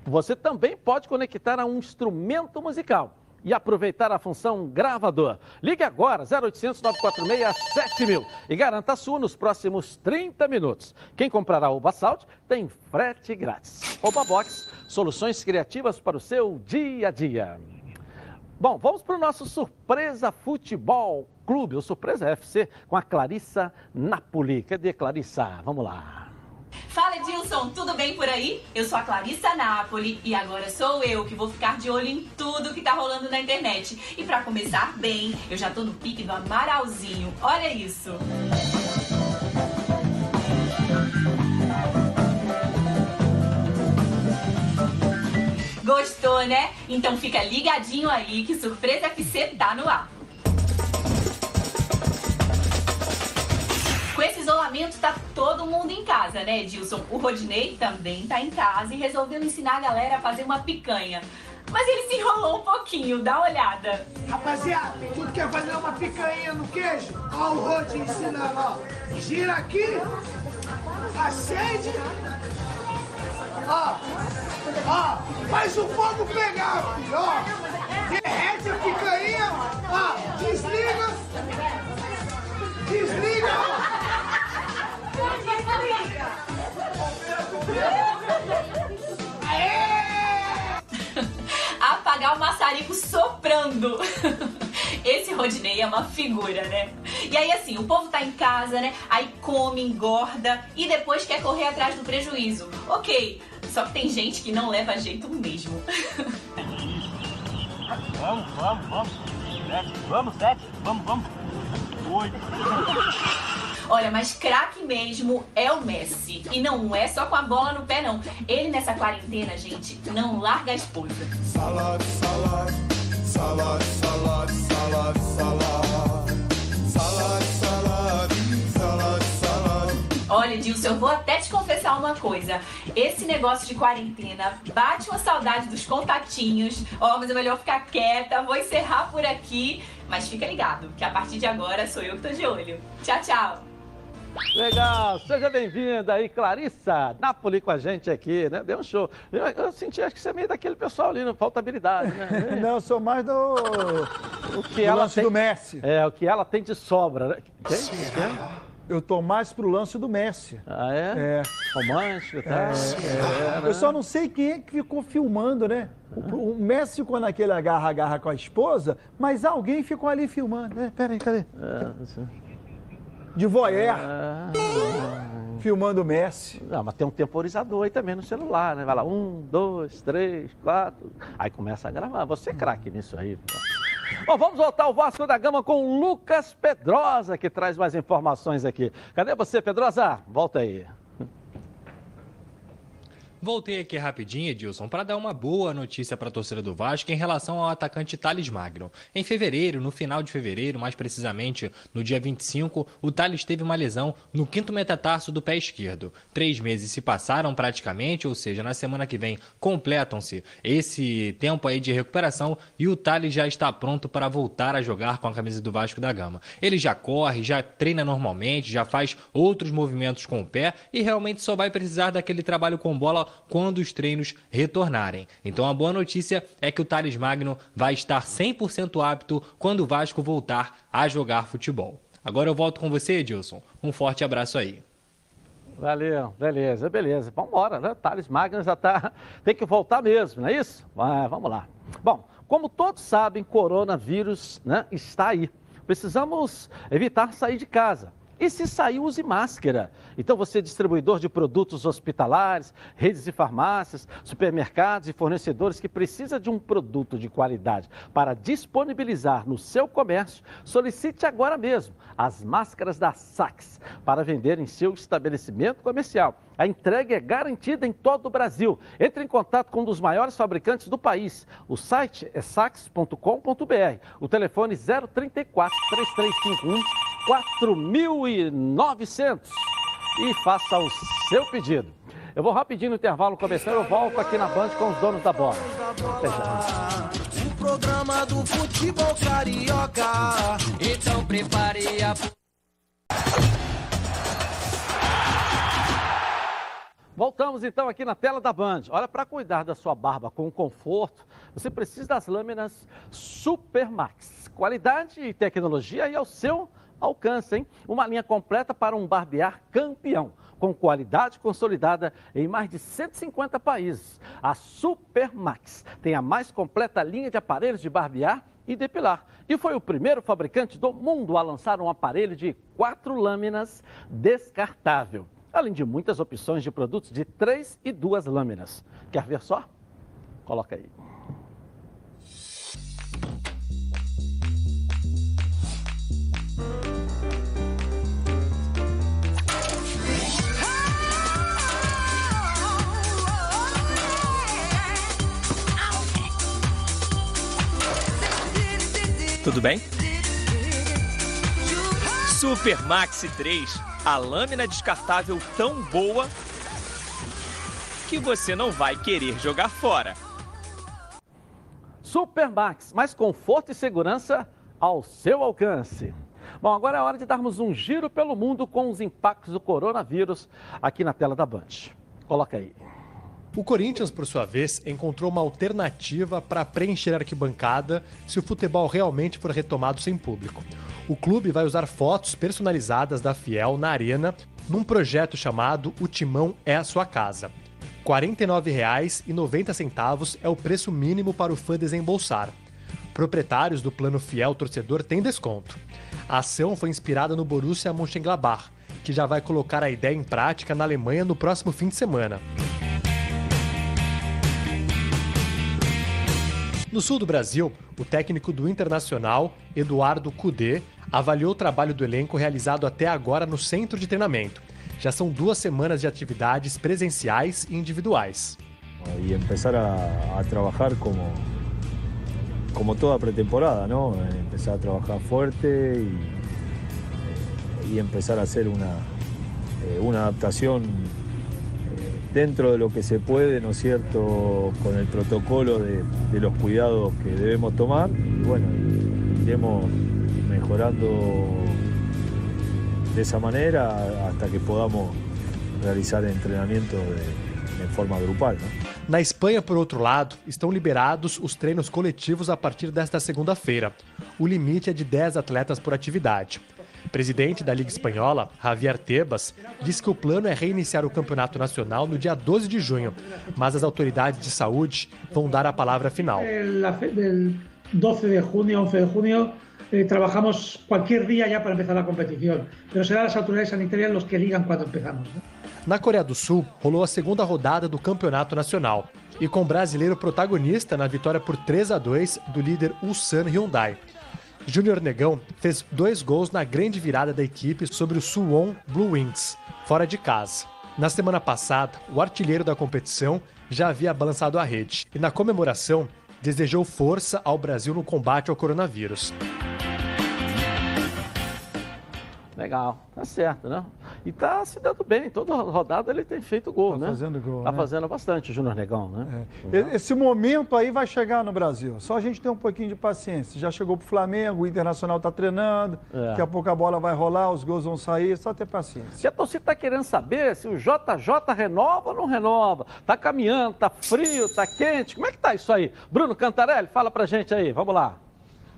Você também pode conectar a um instrumento musical e aproveitar a função gravador. Ligue agora, 0800 946 7000 e garanta a sua nos próximos 30 minutos. Quem comprar a Oba Salt tem frete grátis. Oba Box, soluções criativas para o seu dia a dia. Bom, vamos para o nosso Surpresa Futebol Clube, o Surpresa FC, com a Clarissa Napoli. Cadê Clarissa? Vamos lá. Fala Edilson, tudo bem por aí? Eu sou a Clarissa Napoli e agora sou eu que vou ficar de olho em tudo que tá rolando na internet. E para começar bem, eu já tô no pique do Amaralzinho. Olha isso! Gostou, né? Então fica ligadinho aí que Surpresa FC tá no ar. Todo mundo em casa, né, Edilson? O Rodney também tá em casa e resolveu ensinar a galera a fazer uma picanha. Mas ele se enrolou um pouquinho, dá uma olhada. Rapaziada, tudo quer fazer uma picanha no queijo? Ó o Rod ensinando, ó. Gira aqui, acende, ó, ó, faz o fogo pegar, filho, ó. Derrete a picanha, ó, desliga, desliga, Apagar o maçarico soprando. Esse Rodney é uma figura, né? E aí, assim, o povo tá em casa, né? Aí come, engorda e depois quer correr atrás do prejuízo. Ok, só que tem gente que não leva jeito mesmo. Vamos, vamos, vamos. Vamos, sete, vamos, vamos. Oito. Olha, mas craque mesmo é o Messi. E não é só com a bola no pé, não. Ele nessa quarentena, gente, não larga a esposa. Salad, salad, salad, salad, salad, salad. Salad, salad, salad, salad. Olha, Dilson, eu vou até te confessar uma coisa. Esse negócio de quarentena bate uma saudade dos contatinhos. Ó, oh, mas é melhor ficar quieta. Vou encerrar por aqui. Mas fica ligado, que a partir de agora sou eu que tô de olho. Tchau, tchau. Legal, seja bem-vinda aí, Clarissa Napoli com a gente aqui, né? Deu um show. Eu, eu, senti, acho que você é meio daquele pessoal ali, não falta habilidade, né? não, eu sou mais do. O que do ela lance tem... do Messi. É, o que ela tem de sobra, né? Quem? Quem? Eu tô mais pro lance do Messi. Ah, é? É. Romântico, tá? É, é, é, eu só não sei quem é que ficou filmando, né? O, o Messi ficou naquele agarra-agarra com a esposa, mas alguém ficou ali filmando, né? Peraí, cadê? É, assim de voyeur. Ah, filmando o Messi. Não, mas tem um temporizador aí também no celular, né? Vai lá, um, dois, três, quatro. Aí começa a gravar. Você é craque nisso aí. Bom, vamos voltar ao Vasco da Gama com o Lucas Pedrosa, que traz mais informações aqui. Cadê você, Pedrosa? Volta aí. Voltei aqui rapidinho, Edilson, para dar uma boa notícia para a torcida do Vasco em relação ao atacante Thales Magno. Em fevereiro, no final de fevereiro, mais precisamente no dia 25, o Thales teve uma lesão no quinto metatarso do pé esquerdo. Três meses se passaram praticamente, ou seja, na semana que vem completam-se esse tempo aí de recuperação e o Thales já está pronto para voltar a jogar com a camisa do Vasco da Gama. Ele já corre, já treina normalmente, já faz outros movimentos com o pé e realmente só vai precisar daquele trabalho com bola quando os treinos retornarem. Então a boa notícia é que o Thales Magno vai estar 100% apto quando o Vasco voltar a jogar futebol. Agora eu volto com você, Edilson. Um forte abraço aí. Valeu, beleza, beleza. Vamos embora, né? Thales Magno já tá. Tem que voltar mesmo, não é isso? Vamos lá. Bom, como todos sabem, coronavírus né, está aí. Precisamos evitar sair de casa. E se sair, use máscara. Então, você, distribuidor de produtos hospitalares, redes de farmácias, supermercados e fornecedores que precisa de um produto de qualidade para disponibilizar no seu comércio, solicite agora mesmo as máscaras da Sax para vender em seu estabelecimento comercial. A entrega é garantida em todo o Brasil. Entre em contato com um dos maiores fabricantes do país. O site é sax.com.br. O telefone 034 3351 4900 e faça o seu pedido. Eu vou rapidinho no intervalo começando, eu volto aqui na Band com os donos da bola. Até. O programa do futebol carioca. Então prepare a. Voltamos então aqui na tela da Band. Olha, para cuidar da sua barba com conforto, você precisa das lâminas Supermax. Qualidade e tecnologia aí ao seu alcance, hein? Uma linha completa para um barbear campeão, com qualidade consolidada em mais de 150 países. A Supermax tem a mais completa linha de aparelhos de barbear e depilar. E foi o primeiro fabricante do mundo a lançar um aparelho de quatro lâminas descartável além de muitas opções de produtos de três e duas lâminas. Quer ver só? Coloca aí. Tudo bem? Super Maxi 3, a lâmina descartável tão boa que você não vai querer jogar fora. Super Max, mais conforto e segurança ao seu alcance. Bom, agora é hora de darmos um giro pelo mundo com os impactos do coronavírus aqui na tela da Band. Coloca aí. O Corinthians, por sua vez, encontrou uma alternativa para preencher a arquibancada se o futebol realmente for retomado sem público. O clube vai usar fotos personalizadas da Fiel na arena num projeto chamado O Timão é a Sua Casa. R$ 49,90 é o preço mínimo para o fã desembolsar. Proprietários do plano Fiel Torcedor têm desconto. A ação foi inspirada no Borussia Mönchengladbach, que já vai colocar a ideia em prática na Alemanha no próximo fim de semana. No sul do Brasil, o técnico do Internacional, Eduardo Cudê, avaliou o trabalho do elenco realizado até agora no centro de treinamento. Já são duas semanas de atividades presenciais e individuais. E começar a, a trabalhar como, como toda pretemporada, ¿no? Empezar a trabajar fuerte y, y empezar a hacer una, eh, una adaptación dentro de lo que se puede, ¿no es cierto?, con el protocolo de, de los cuidados que debemos tomar. Y bueno, iremos mejorando de esa manera hasta que podamos realizar entrenamiento de, de forma grupal. ¿no? Na Espanha, por outro lado, estão liberados os treinos coletivos a partir desta segunda-feira. O limite é de 10 atletas por atividade. Presidente da Liga Espanhola, Javier Tebas, disse que o plano é reiniciar o campeonato nacional no dia 12 de junho, mas as autoridades de saúde vão dar a palavra final. Del 12 de junio, 11 de junio, eh, trabajamos cualquier día ya para empezar la competición, pero serán las autoridades sanitarias los que digan cuándo empezamos. ¿no? Na Coreia do Sul, rolou a segunda rodada do Campeonato Nacional, e com brasileiro protagonista na vitória por 3 a 2 do líder Ulsan Hyundai. Júnior Negão fez dois gols na grande virada da equipe sobre o Suwon Blue Wings, fora de casa. Na semana passada, o artilheiro da competição já havia balançado a rede e, na comemoração, desejou força ao Brasil no combate ao coronavírus. Legal, tá certo, né? E tá se dando bem, toda rodada ele tem feito gol, Tá né? fazendo gol, Tá né? fazendo bastante Júnior Negão, né? E- Esse momento aí vai chegar no Brasil. Só a gente tem um pouquinho de paciência. Já chegou pro Flamengo, o Internacional tá treinando, É. daqui a pouco a bola vai rolar, os gols vão sair, só ter paciência. Se a torcida tá querendo saber se o JJ renova ou não renova, tá caminhando, tá frio, tá quente, como é que tá isso aí? Bruno Cantarelli, fala pra gente aí, vamos lá.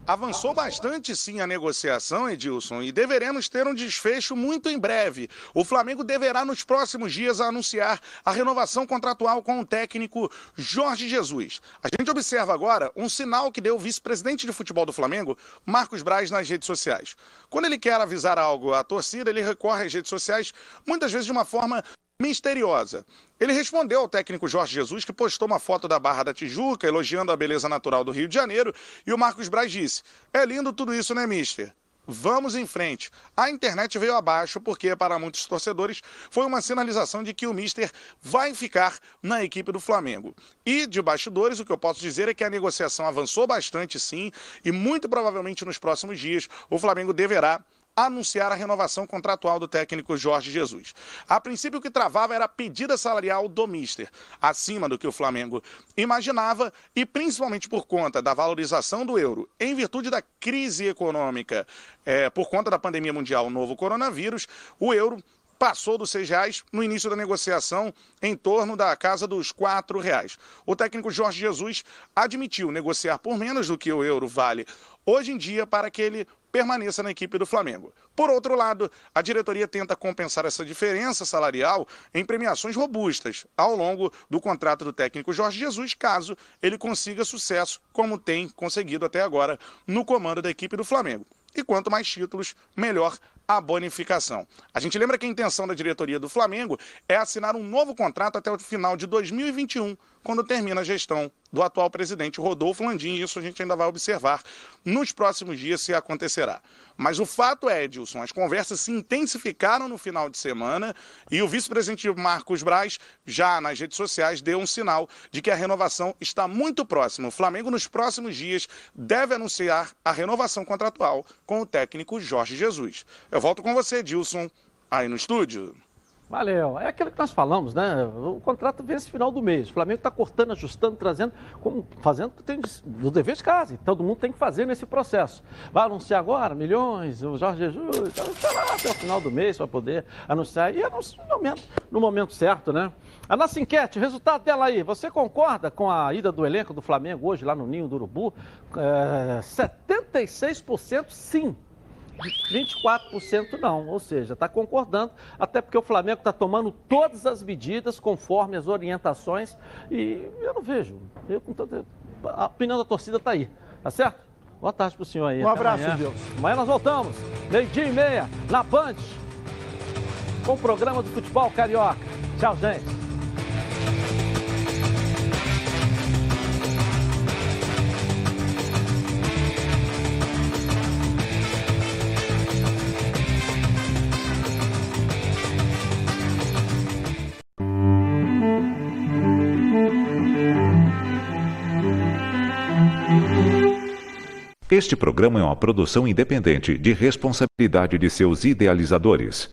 Avançou bastante sim a negociação, Edilson, e deveremos ter um desfecho muito em breve. O Flamengo deverá nos próximos dias anunciar a renovação contratual com o técnico Jorge Jesus. A gente observa agora um sinal que deu o vice-presidente de futebol do Flamengo, Marcos Braz, nas redes sociais. Quando ele quer avisar algo à torcida, ele recorre às redes sociais, muitas vezes de uma forma misteriosa. Ele respondeu ao técnico Jorge Jesus, que postou uma foto da Barra da Tijuca, elogiando a beleza natural do Rio de Janeiro, e o Marcos Braz disse: É lindo tudo isso, né, mister? Vamos em frente. A internet veio abaixo porque, para muitos torcedores, foi uma sinalização de que o Mister vai ficar na equipe do Flamengo. E, de bastidores, o que eu posso dizer é que a negociação avançou bastante, sim, e muito provavelmente nos próximos dias o Flamengo deverá anunciar a renovação contratual do técnico Jorge Jesus. A princípio, o que travava era a pedida salarial do Mister, acima do que o Flamengo imaginava e principalmente por conta da valorização do euro, em virtude da crise econômica, é, por conta da pandemia mundial, o novo coronavírus, o euro passou dos seis reais no início da negociação em torno da casa dos quatro reais. O técnico Jorge Jesus admitiu negociar por menos do que o euro vale hoje em dia para que ele permaneça na equipe do Flamengo. Por outro lado, a diretoria tenta compensar essa diferença salarial em premiações robustas ao longo do contrato do técnico Jorge Jesus, caso ele consiga sucesso, como tem conseguido até agora no comando da equipe do Flamengo. E quanto mais títulos, melhor a bonificação. A gente lembra que a intenção da diretoria do Flamengo é assinar um novo contrato até o final de 2021 quando termina a gestão do atual presidente Rodolfo Landim. Isso a gente ainda vai observar nos próximos dias se acontecerá. Mas o fato é, Edilson, as conversas se intensificaram no final de semana e o vice-presidente Marcos Braz, já nas redes sociais, deu um sinal de que a renovação está muito próxima. O Flamengo, nos próximos dias, deve anunciar a renovação contratual com o técnico Jorge Jesus. Eu volto com você, Edilson, aí no estúdio. Valeu. É aquilo que nós falamos, né? O contrato vence final do mês. O Flamengo está cortando, ajustando, trazendo, como, fazendo tem do dever de casa. Então, todo mundo tem que fazer nesse processo. Vai anunciar agora milhões, o Jorge Jesus, esperar até o final do mês para poder anunciar. E anuncia no momento, no momento certo, né? A nossa enquete, o resultado dela aí. Você concorda com a ida do elenco do Flamengo hoje lá no Ninho do Urubu? É, 76% sim. 24% não, ou seja, está concordando, até porque o Flamengo está tomando todas as medidas conforme as orientações e eu não vejo. Eu, a opinião da torcida está aí, tá certo? Boa tarde para o senhor aí. Um abraço, amanhã. Deus. Amanhã nós voltamos, meio-dia e meia, na Band, com o programa do Futebol Carioca. Tchau, gente. Este programa é uma produção independente de responsabilidade de seus idealizadores.